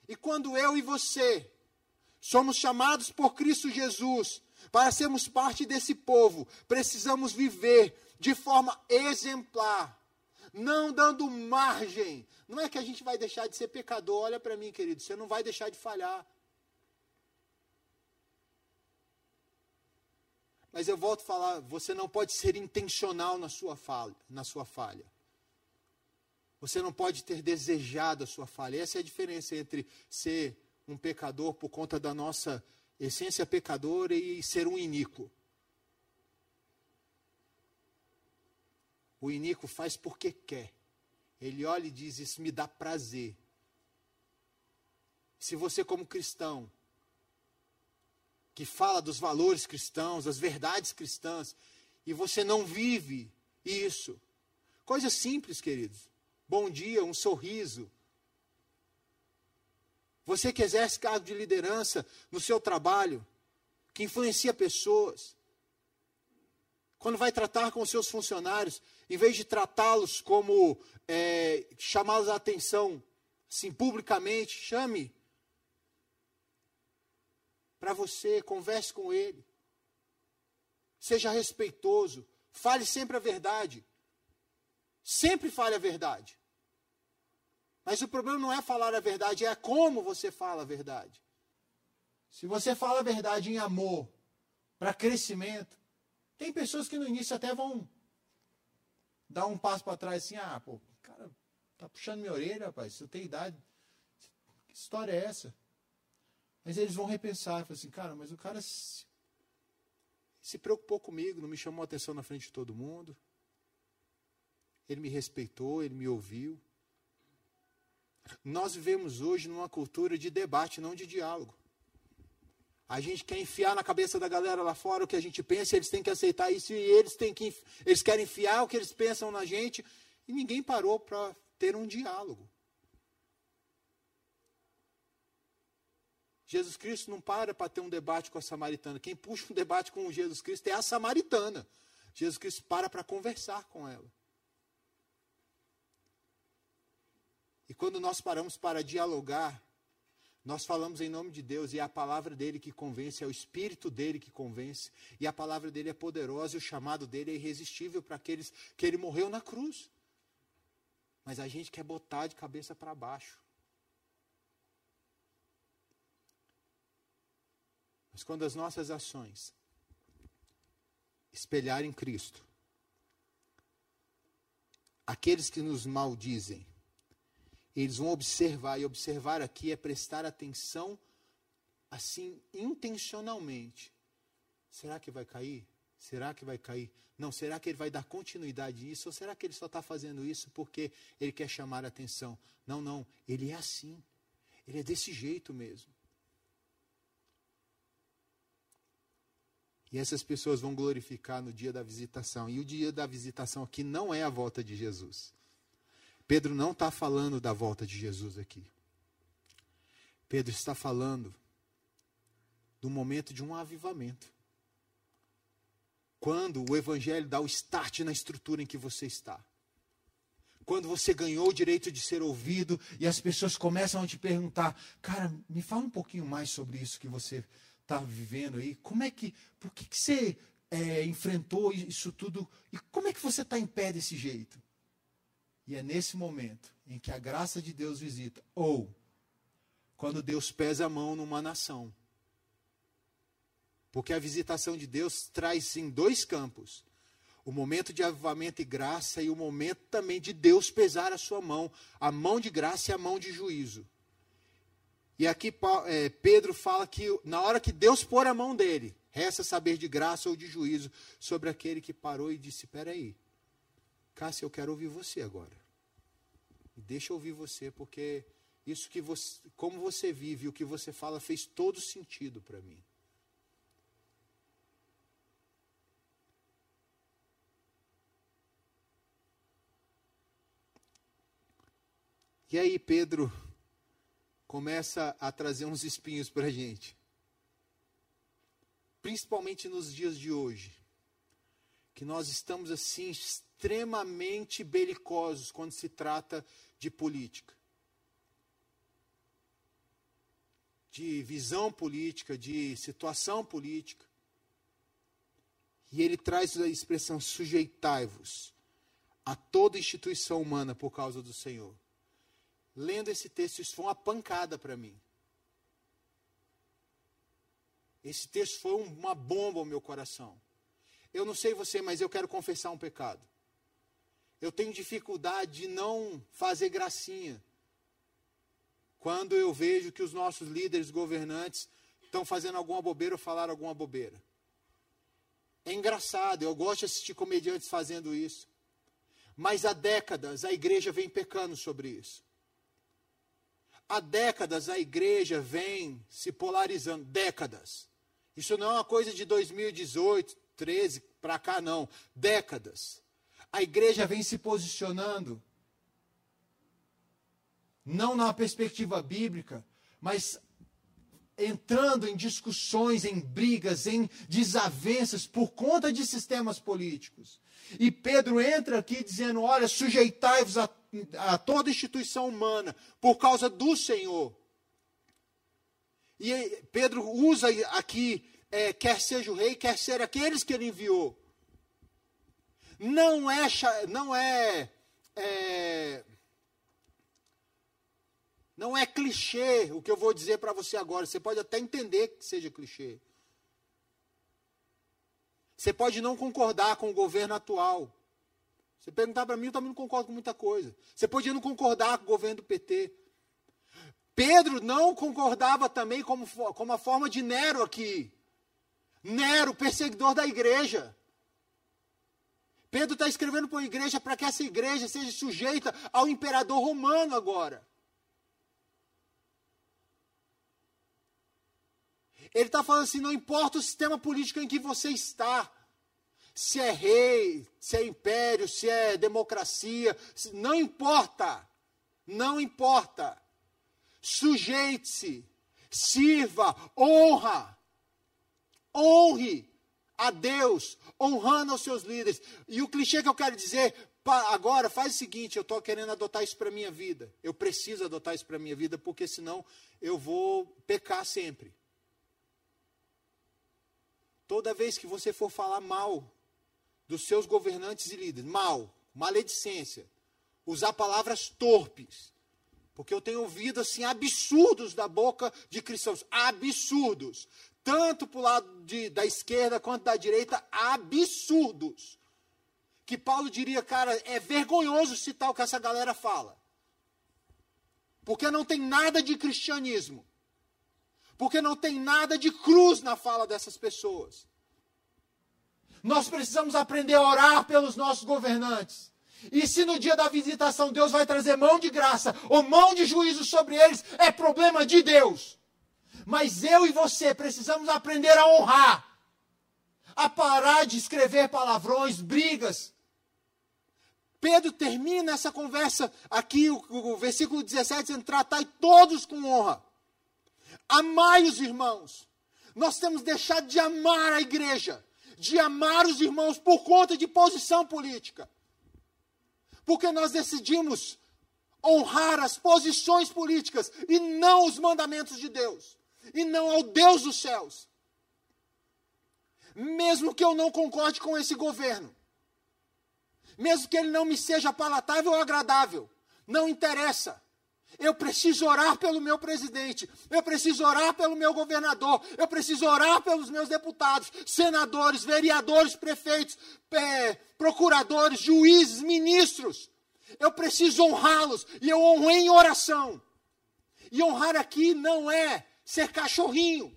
E quando eu e você somos chamados por Cristo Jesus para sermos parte desse povo, precisamos viver de forma exemplar, não dando margem. Não é que a gente vai deixar de ser pecador, olha para mim, querido, você não vai deixar de falhar. Mas eu volto a falar, você não pode ser intencional na sua falha, na sua falha. Você não pode ter desejado a sua falha. Essa é a diferença entre ser um pecador por conta da nossa essência pecadora e ser um iníquo. O iníquo faz porque quer. Ele olha e diz: Isso me dá prazer. Se você, como cristão, que fala dos valores cristãos, das verdades cristãs, e você não vive isso. Coisa simples, queridos. Bom dia, um sorriso. Você que exerce cargo de liderança no seu trabalho, que influencia pessoas, quando vai tratar com os seus funcionários, em vez de tratá-los como é, chamá-los a atenção, assim, publicamente, chame para você, converse com ele. Seja respeitoso, fale sempre a verdade. Sempre fale a verdade. Mas o problema não é falar a verdade, é como você fala a verdade. Se você fala a verdade em amor, para crescimento. Tem pessoas que no início até vão dar um passo para trás assim, ah, pô, cara, tá puxando minha orelha, rapaz, você tem idade. Que história é essa? Mas eles vão repensar, falar assim, cara, mas o cara se, se preocupou comigo, não me chamou atenção na frente de todo mundo. Ele me respeitou, ele me ouviu. Nós vivemos hoje numa cultura de debate, não de diálogo. A gente quer enfiar na cabeça da galera lá fora o que a gente pensa, eles têm que aceitar isso e eles têm que eles querem enfiar o que eles pensam na gente e ninguém parou para ter um diálogo. Jesus Cristo não para para ter um debate com a samaritana. Quem puxa um debate com Jesus Cristo é a samaritana. Jesus Cristo para para conversar com ela. E quando nós paramos para dialogar, nós falamos em nome de Deus e é a palavra dele que convence, é o espírito dele que convence, e a palavra dele é poderosa e o chamado dele é irresistível para aqueles que ele morreu na cruz. Mas a gente quer botar de cabeça para baixo. Mas quando as nossas ações espelharem Cristo, aqueles que nos maldizem, eles vão observar, e observar aqui é prestar atenção assim intencionalmente. Será que vai cair? Será que vai cair? Não, será que ele vai dar continuidade a isso? Ou será que ele só está fazendo isso porque ele quer chamar a atenção? Não, não, ele é assim. Ele é desse jeito mesmo. E essas pessoas vão glorificar no dia da visitação. E o dia da visitação aqui não é a volta de Jesus. Pedro não está falando da volta de Jesus aqui. Pedro está falando do momento de um avivamento. Quando o Evangelho dá o start na estrutura em que você está. Quando você ganhou o direito de ser ouvido e as pessoas começam a te perguntar: cara, me fala um pouquinho mais sobre isso que você está vivendo aí. Como é que, por que, que você é, enfrentou isso tudo e como é que você está em pé desse jeito? E é nesse momento em que a graça de Deus visita, ou quando Deus pesa a mão numa nação. Porque a visitação de Deus traz em dois campos: o momento de avivamento e graça, e o momento também de Deus pesar a sua mão, a mão de graça e a mão de juízo. E aqui é, Pedro fala que na hora que Deus pôr a mão dele, resta saber de graça ou de juízo sobre aquele que parou e disse: Peraí, Cássia, eu quero ouvir você agora. Deixa eu ouvir você, porque isso que você, como você vive, o que você fala fez todo sentido para mim. E aí Pedro começa a trazer uns espinhos para a gente. Principalmente nos dias de hoje. Que nós estamos assim extremamente belicosos quando se trata de política. De visão política, de situação política. E ele traz a expressão sujeitai-vos a toda instituição humana por causa do Senhor. Lendo esse texto, isso foi uma pancada para mim. Esse texto foi uma bomba ao meu coração. Eu não sei você, mas eu quero confessar um pecado. Eu tenho dificuldade de não fazer gracinha. Quando eu vejo que os nossos líderes governantes estão fazendo alguma bobeira ou falaram alguma bobeira. É engraçado, eu gosto de assistir comediantes fazendo isso. Mas há décadas a igreja vem pecando sobre isso. Há décadas a igreja vem se polarizando. Décadas. Isso não é uma coisa de 2018, 13 para cá, não. Décadas a igreja vem se posicionando, não na perspectiva bíblica, mas entrando em discussões, em brigas, em desavenças por conta de sistemas políticos. E Pedro entra aqui dizendo: olha, sujeitai-vos a, a, toda instituição humana por causa do Senhor. E Pedro usa aqui, é, quer seja o rei, quer ser aqueles que ele enviou. Não é, não é, é não é clichê o que eu vou dizer para você agora. Você pode até entender que seja clichê. Você pode não concordar com o governo atual. Você perguntar para mim, eu também não concordo com muita coisa. Você podia não concordar com o governo do PT. Pedro não concordava também como, como a forma de Nero aqui. Nero, perseguidor da igreja. Pedro está escrevendo para a igreja para que essa igreja seja sujeita ao imperador romano agora. Ele está falando assim: não importa o sistema político em que você está, se é rei, se é império, se é democracia, não importa, não importa. Sujeite-se, sirva, honra, honre a Deus, honrando os seus líderes. E o clichê que eu quero dizer agora, faz o seguinte: eu estou querendo adotar isso para minha vida. Eu preciso adotar isso para minha vida, porque senão eu vou pecar sempre. Toda vez que você for falar mal dos seus governantes e líderes, mal, maledicência, usar palavras torpes, porque eu tenho ouvido assim absurdos da boca de cristãos, absurdos tanto para o lado de, da esquerda quanto da direita, absurdos. Que Paulo diria, cara, é vergonhoso citar o que essa galera fala. Porque não tem nada de cristianismo. Porque não tem nada de cruz na fala dessas pessoas. Nós precisamos aprender a orar pelos nossos governantes. E se no dia da visitação Deus vai trazer mão de graça ou mão de juízo sobre eles, é problema de Deus. Mas eu e você precisamos aprender a honrar, a parar de escrever palavrões, brigas. Pedro termina essa conversa aqui, o, o versículo 17, dizendo: tratai todos com honra. Amai os irmãos. Nós temos deixado de amar a igreja, de amar os irmãos por conta de posição política. Porque nós decidimos honrar as posições políticas e não os mandamentos de Deus e não ao Deus dos céus. Mesmo que eu não concorde com esse governo, mesmo que ele não me seja palatável ou agradável, não interessa. Eu preciso orar pelo meu presidente, eu preciso orar pelo meu governador, eu preciso orar pelos meus deputados, senadores, vereadores, prefeitos, é, procuradores, juízes, ministros. Eu preciso honrá-los e eu honro em oração. E honrar aqui não é ser cachorrinho.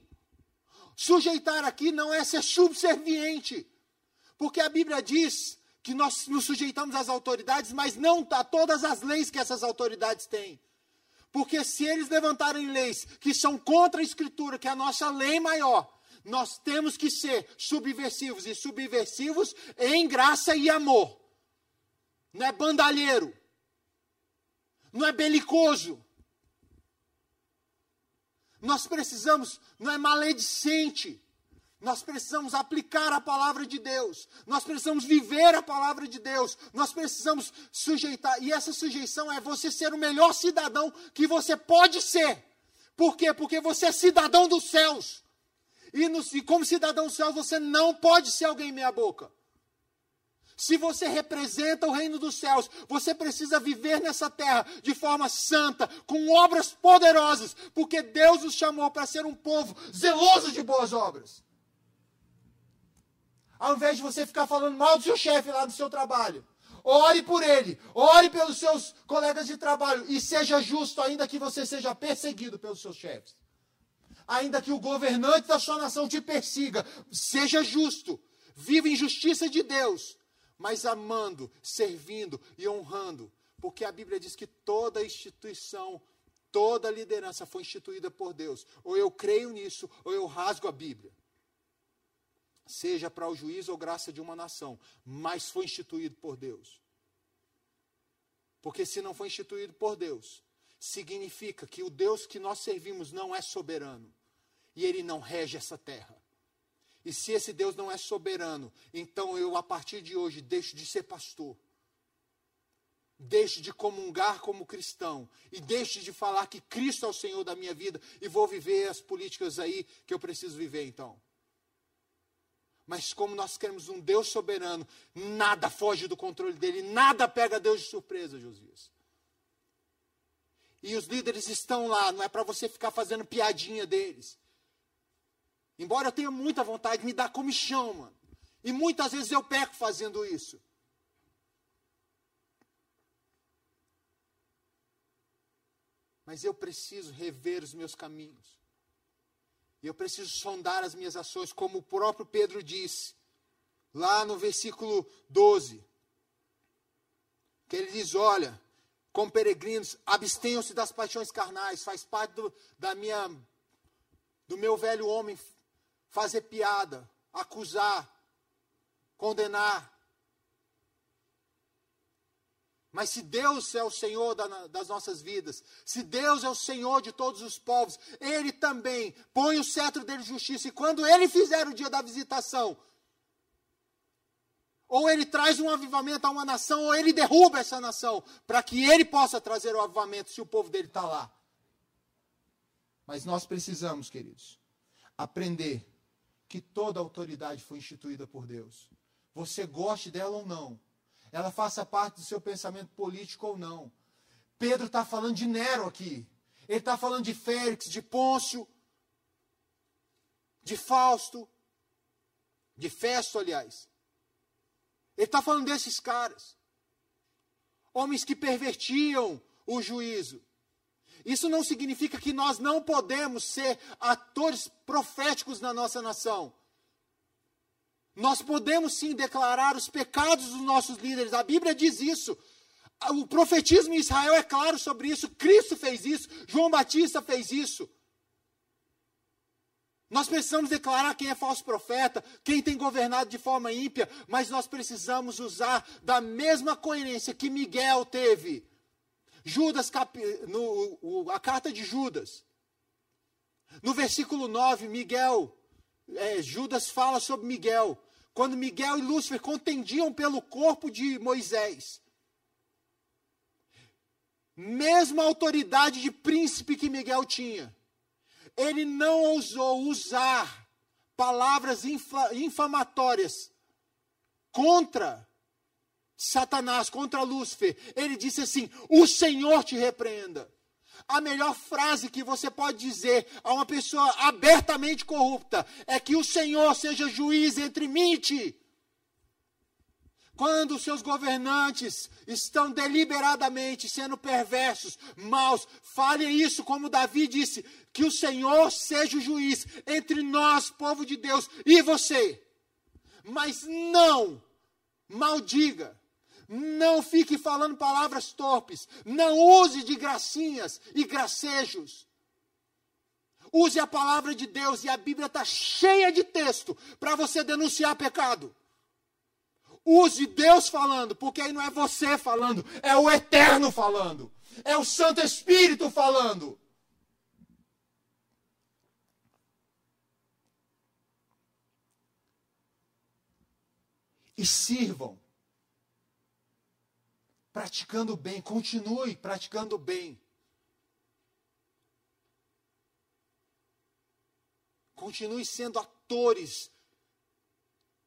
Sujeitar aqui não é ser subserviente. Porque a Bíblia diz que nós nos sujeitamos às autoridades, mas não a todas as leis que essas autoridades têm. Porque se eles levantarem leis que são contra a Escritura, que é a nossa lei maior, nós temos que ser subversivos e subversivos em graça e amor. Não é bandalheiro. Não é belicoso. Nós precisamos, não é maledicente. Nós precisamos aplicar a palavra de Deus. Nós precisamos viver a palavra de Deus. Nós precisamos sujeitar. E essa sujeição é você ser o melhor cidadão que você pode ser. Por quê? Porque você é cidadão dos céus. E, no, e como cidadão dos céus, você não pode ser alguém meia-boca. Se você representa o reino dos céus, você precisa viver nessa terra de forma santa, com obras poderosas, porque Deus nos chamou para ser um povo zeloso de boas obras. Ao invés de você ficar falando mal do seu chefe lá do seu trabalho, ore por ele, ore pelos seus colegas de trabalho e seja justo, ainda que você seja perseguido pelos seus chefes. Ainda que o governante da sua nação te persiga, seja justo, viva em justiça de Deus mas amando, servindo e honrando. Porque a Bíblia diz que toda instituição, toda liderança foi instituída por Deus. Ou eu creio nisso, ou eu rasgo a Bíblia. Seja para o juízo ou graça de uma nação, mas foi instituído por Deus. Porque se não foi instituído por Deus, significa que o Deus que nós servimos não é soberano e ele não rege essa terra. E se esse Deus não é soberano, então eu, a partir de hoje, deixo de ser pastor. Deixo de comungar como cristão. E deixo de falar que Cristo é o Senhor da minha vida. E vou viver as políticas aí que eu preciso viver, então. Mas como nós queremos um Deus soberano, nada foge do controle dele, nada pega Deus de surpresa, Josias. E os líderes estão lá, não é para você ficar fazendo piadinha deles. Embora eu tenha muita vontade, me dá comichão, mano. E muitas vezes eu peco fazendo isso. Mas eu preciso rever os meus caminhos. E eu preciso sondar as minhas ações, como o próprio Pedro disse, lá no versículo 12. Que ele diz: Olha, como peregrinos, abstenham-se das paixões carnais, faz parte do, da minha, do meu velho homem fazer piada, acusar, condenar. Mas se Deus é o Senhor das nossas vidas, se Deus é o Senhor de todos os povos, Ele também põe o cetro dele de justiça. E quando Ele fizer o dia da visitação, ou Ele traz um avivamento a uma nação, ou Ele derruba essa nação, para que Ele possa trazer o avivamento se o povo dele está lá. Mas nós precisamos, queridos, aprender que toda autoridade foi instituída por Deus. Você goste dela ou não ela faça parte do seu pensamento político ou não. Pedro está falando de Nero aqui. Ele está falando de Félix, de Pôncio, de Fausto, de Festo, aliás. Ele está falando desses caras. Homens que pervertiam o juízo. Isso não significa que nós não podemos ser atores proféticos na nossa nação. Nós podemos sim declarar os pecados dos nossos líderes. A Bíblia diz isso. O profetismo em Israel é claro sobre isso. Cristo fez isso. João Batista fez isso. Nós precisamos declarar quem é falso profeta, quem tem governado de forma ímpia, mas nós precisamos usar da mesma coerência que Miguel teve. Judas, no, a carta de Judas. No versículo 9, Miguel, é, Judas fala sobre Miguel quando Miguel e Lúcifer contendiam pelo corpo de Moisés. Mesma autoridade de príncipe que Miguel tinha, ele não ousou usar palavras infamatórias contra Satanás, contra Lúcifer. Ele disse assim: O Senhor te repreenda. A melhor frase que você pode dizer a uma pessoa abertamente corrupta é que o Senhor seja juiz entre mim e ti. Quando seus governantes estão deliberadamente sendo perversos, maus, fale isso como Davi disse: que o Senhor seja o juiz entre nós, povo de Deus, e você. Mas não maldiga, não fique falando palavras torpes. Não use de gracinhas e gracejos. Use a palavra de Deus e a Bíblia está cheia de texto para você denunciar pecado. Use Deus falando, porque aí não é você falando, é o Eterno falando, é o Santo Espírito falando. E sirvam praticando bem, continue praticando bem. Continue sendo atores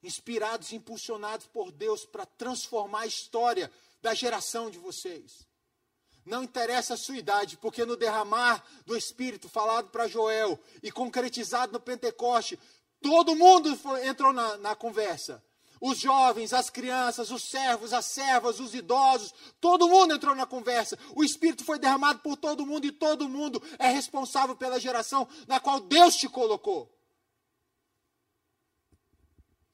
inspirados, impulsionados por Deus para transformar a história da geração de vocês. Não interessa a sua idade, porque no derramar do Espírito falado para Joel e concretizado no Pentecoste, todo mundo foi, entrou na, na conversa. Os jovens, as crianças, os servos, as servas, os idosos, todo mundo entrou na conversa. O Espírito foi derramado por todo mundo e todo mundo é responsável pela geração na qual Deus te colocou.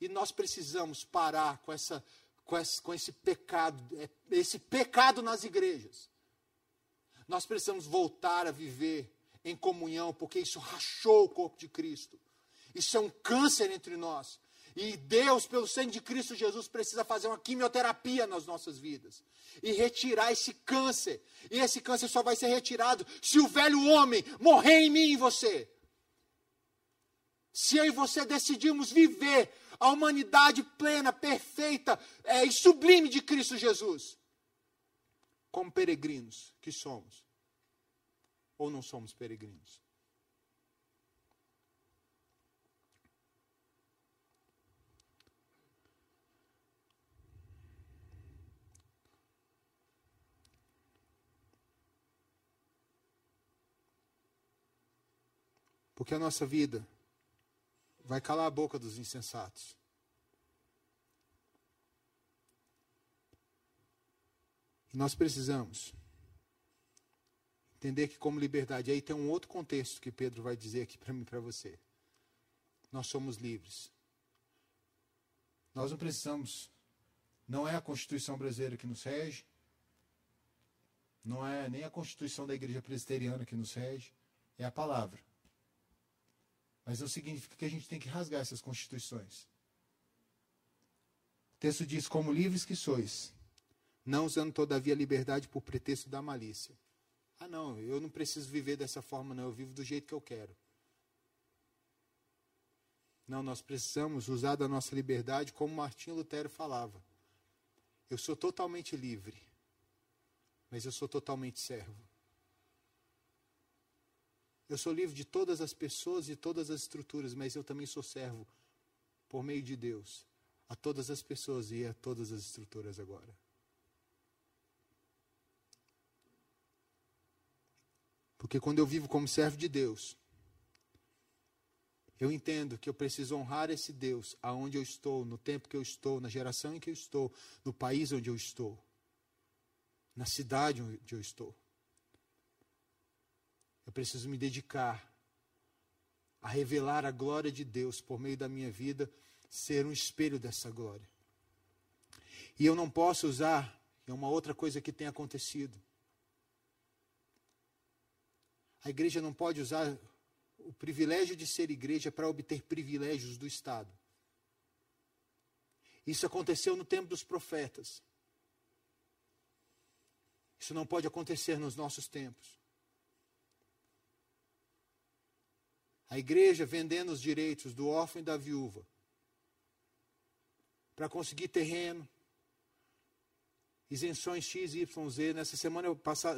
E nós precisamos parar com, essa, com, esse, com esse pecado, é, esse pecado nas igrejas. Nós precisamos voltar a viver em comunhão, porque isso rachou o corpo de Cristo. Isso é um câncer entre nós. E Deus, pelo sangue de Cristo Jesus, precisa fazer uma quimioterapia nas nossas vidas e retirar esse câncer. E esse câncer só vai ser retirado se o velho homem morrer em mim e em você. Se eu e você decidirmos viver a humanidade plena, perfeita é, e sublime de Cristo Jesus, como peregrinos que somos, ou não somos peregrinos. Porque a nossa vida vai calar a boca dos insensatos. E nós precisamos entender que, como liberdade, aí tem um outro contexto que Pedro vai dizer aqui para mim e para você. Nós somos livres. Nós não precisamos. Não é a Constituição brasileira que nos rege, não é nem a Constituição da Igreja Presbiteriana que nos rege, é a palavra. Mas não significa que a gente tem que rasgar essas constituições. O texto diz: Como livres que sois, não usando todavia a liberdade por pretexto da malícia. Ah, não, eu não preciso viver dessa forma, não, eu vivo do jeito que eu quero. Não, nós precisamos usar da nossa liberdade como Martinho Lutero falava. Eu sou totalmente livre, mas eu sou totalmente servo. Eu sou livre de todas as pessoas e todas as estruturas, mas eu também sou servo, por meio de Deus, a todas as pessoas e a todas as estruturas agora. Porque quando eu vivo como servo de Deus, eu entendo que eu preciso honrar esse Deus aonde eu estou, no tempo que eu estou, na geração em que eu estou, no país onde eu estou, na cidade onde eu estou. Eu preciso me dedicar a revelar a glória de Deus por meio da minha vida, ser um espelho dessa glória. E eu não posso usar, é uma outra coisa que tem acontecido. A igreja não pode usar o privilégio de ser igreja para obter privilégios do Estado. Isso aconteceu no tempo dos profetas. Isso não pode acontecer nos nossos tempos. A igreja vendendo os direitos do órfão e da viúva para conseguir terreno, isenções X, Y, Z. Nessa semana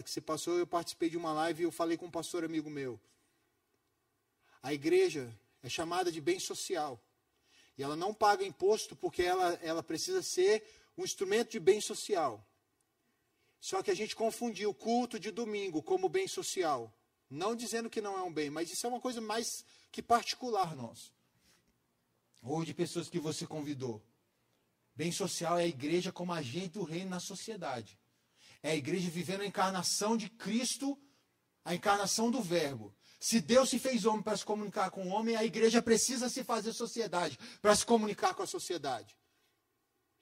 que se passou, eu participei de uma live e eu falei com um pastor amigo meu. A igreja é chamada de bem social. E ela não paga imposto porque ela, ela precisa ser um instrumento de bem social. Só que a gente confundiu o culto de domingo como bem social. Não dizendo que não é um bem, mas isso é uma coisa mais que particular nosso. Ou de pessoas que você convidou. Bem social é a igreja como agente do reino na sociedade. É a igreja vivendo a encarnação de Cristo, a encarnação do Verbo. Se Deus se fez homem para se comunicar com o homem, a igreja precisa se fazer sociedade para se comunicar com a sociedade.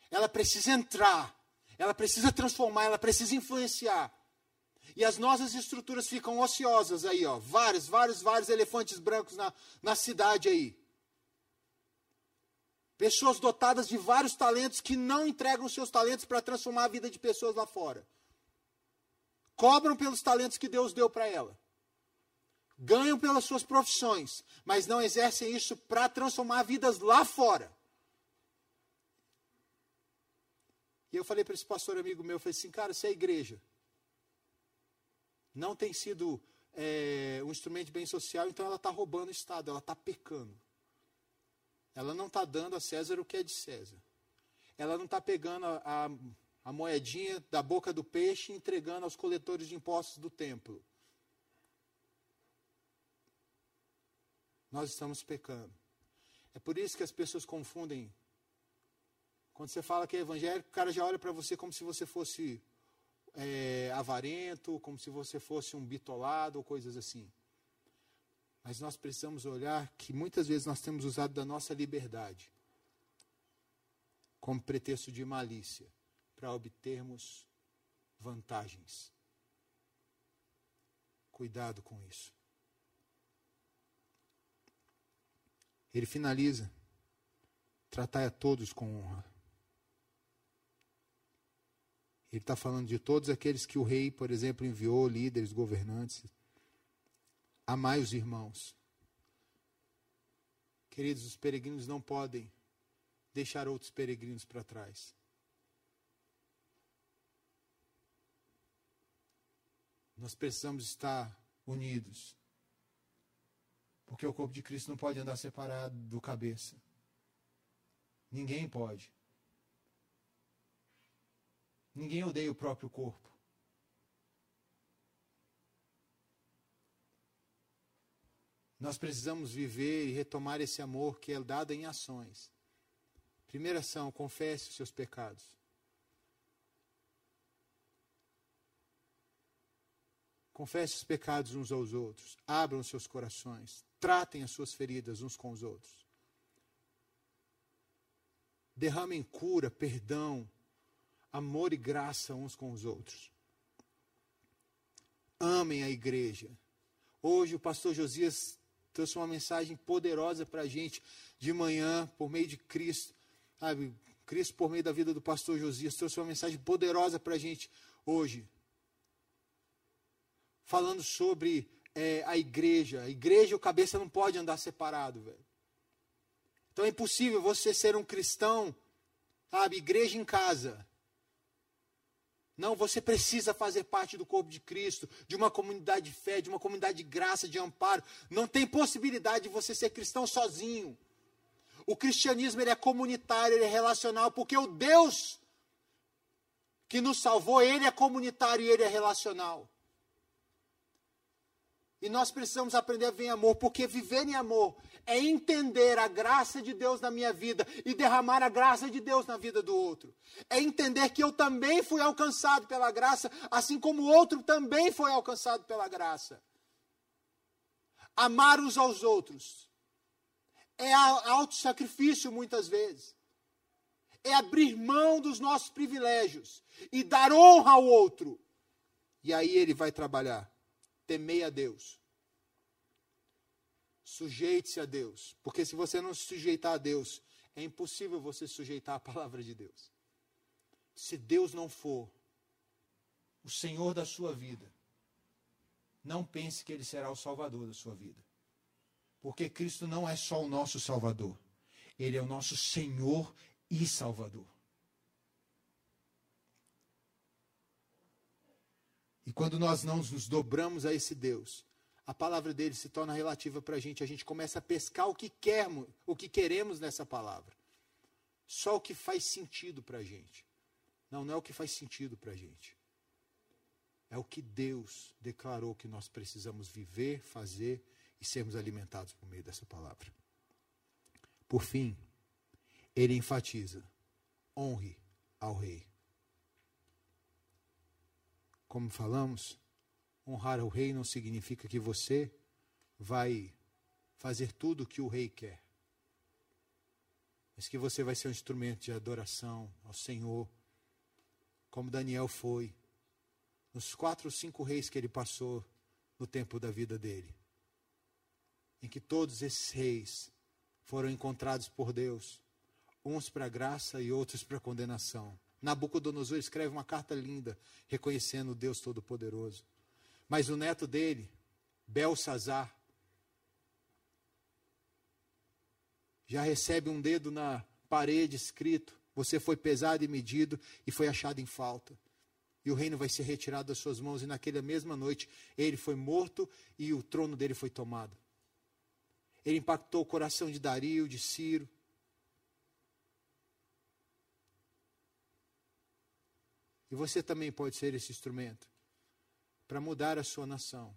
Ela precisa entrar, ela precisa transformar, ela precisa influenciar. E as nossas estruturas ficam ociosas aí, ó. Vários, vários, vários elefantes brancos na, na cidade aí. Pessoas dotadas de vários talentos que não entregam seus talentos para transformar a vida de pessoas lá fora. Cobram pelos talentos que Deus deu para ela. Ganham pelas suas profissões, mas não exercem isso para transformar vidas lá fora. E eu falei para esse pastor amigo meu, eu falei assim, cara, se a igreja não tem sido é, um instrumento de bem social, então ela está roubando o Estado, ela está pecando. Ela não está dando a César o que é de César. Ela não está pegando a, a, a moedinha da boca do peixe e entregando aos coletores de impostos do templo. Nós estamos pecando. É por isso que as pessoas confundem. Quando você fala que é evangélico, o cara já olha para você como se você fosse é, avarento, como se você fosse um bitolado ou coisas assim. Mas nós precisamos olhar que muitas vezes nós temos usado da nossa liberdade como pretexto de malícia para obtermos vantagens. Cuidado com isso. Ele finaliza: tratai a todos com honra. Ele está falando de todos aqueles que o rei, por exemplo, enviou, líderes, governantes. Amai os irmãos. Queridos, os peregrinos não podem deixar outros peregrinos para trás. Nós precisamos estar unidos. Porque o corpo de Cristo não pode andar separado do cabeça. Ninguém pode. Ninguém odeia o próprio corpo. Nós precisamos viver e retomar esse amor que é dado em ações. Primeira ação, confesse os seus pecados. Confesse os pecados uns aos outros. Abram seus corações. Tratem as suas feridas uns com os outros. Derramem cura, perdão, amor e graça uns com os outros. Amem a igreja. Hoje o pastor Josias trouxe uma mensagem poderosa para a gente de manhã, por meio de Cristo. Sabe, Cristo, por meio da vida do pastor Josias, trouxe uma mensagem poderosa para a gente hoje. Falando sobre é, a igreja. A igreja e o cabeça não pode andar separado, velho. Então é impossível você ser um cristão, sabe, igreja em casa. Não, você precisa fazer parte do corpo de Cristo, de uma comunidade de fé, de uma comunidade de graça, de amparo. Não tem possibilidade de você ser cristão sozinho. O cristianismo ele é comunitário, ele é relacional, porque o Deus que nos salvou, ele é comunitário e ele é relacional. E nós precisamos aprender a viver em amor, porque viver em amor é entender a graça de Deus na minha vida e derramar a graça de Deus na vida do outro. É entender que eu também fui alcançado pela graça, assim como o outro também foi alcançado pela graça. Amar uns aos outros é auto-sacrifício muitas vezes. É abrir mão dos nossos privilégios e dar honra ao outro. E aí ele vai trabalhar temei a Deus. Sujeite-se a Deus. Porque se você não se sujeitar a Deus, é impossível você sujeitar a palavra de Deus. Se Deus não for o Senhor da sua vida, não pense que Ele será o Salvador da sua vida. Porque Cristo não é só o nosso Salvador, Ele é o nosso Senhor e Salvador. E quando nós não nos dobramos a esse Deus, a palavra dele se torna relativa para a gente. A gente começa a pescar o que queremos, o que queremos nessa palavra. Só o que faz sentido para a gente. Não, não é o que faz sentido para a gente. É o que Deus declarou que nós precisamos viver, fazer e sermos alimentados por meio dessa palavra. Por fim, ele enfatiza: honre ao rei. Como falamos, honrar o rei não significa que você vai fazer tudo o que o rei quer. Mas que você vai ser um instrumento de adoração ao Senhor, como Daniel foi, nos quatro ou cinco reis que ele passou no tempo da vida dele. Em que todos esses reis foram encontrados por Deus, uns para graça e outros para condenação. Nabucodonosor escreve uma carta linda, reconhecendo o Deus Todo-Poderoso. Mas o neto dele, Belsazar, já recebe um dedo na parede escrito: Você foi pesado e medido e foi achado em falta. E o reino vai ser retirado das suas mãos, e naquela mesma noite ele foi morto e o trono dele foi tomado. Ele impactou o coração de Dario, de Ciro, E você também pode ser esse instrumento para mudar a sua nação,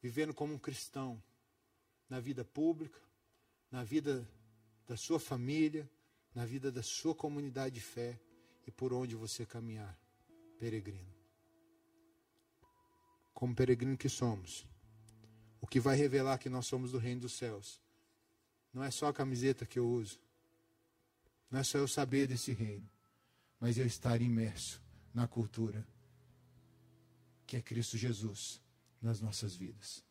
vivendo como um cristão na vida pública, na vida da sua família, na vida da sua comunidade de fé e por onde você caminhar, peregrino. Como peregrino que somos, o que vai revelar que nós somos do reino dos céus não é só a camiseta que eu uso, não é só eu saber desse reino, mas eu estar imerso na cultura que é Cristo Jesus nas nossas vidas.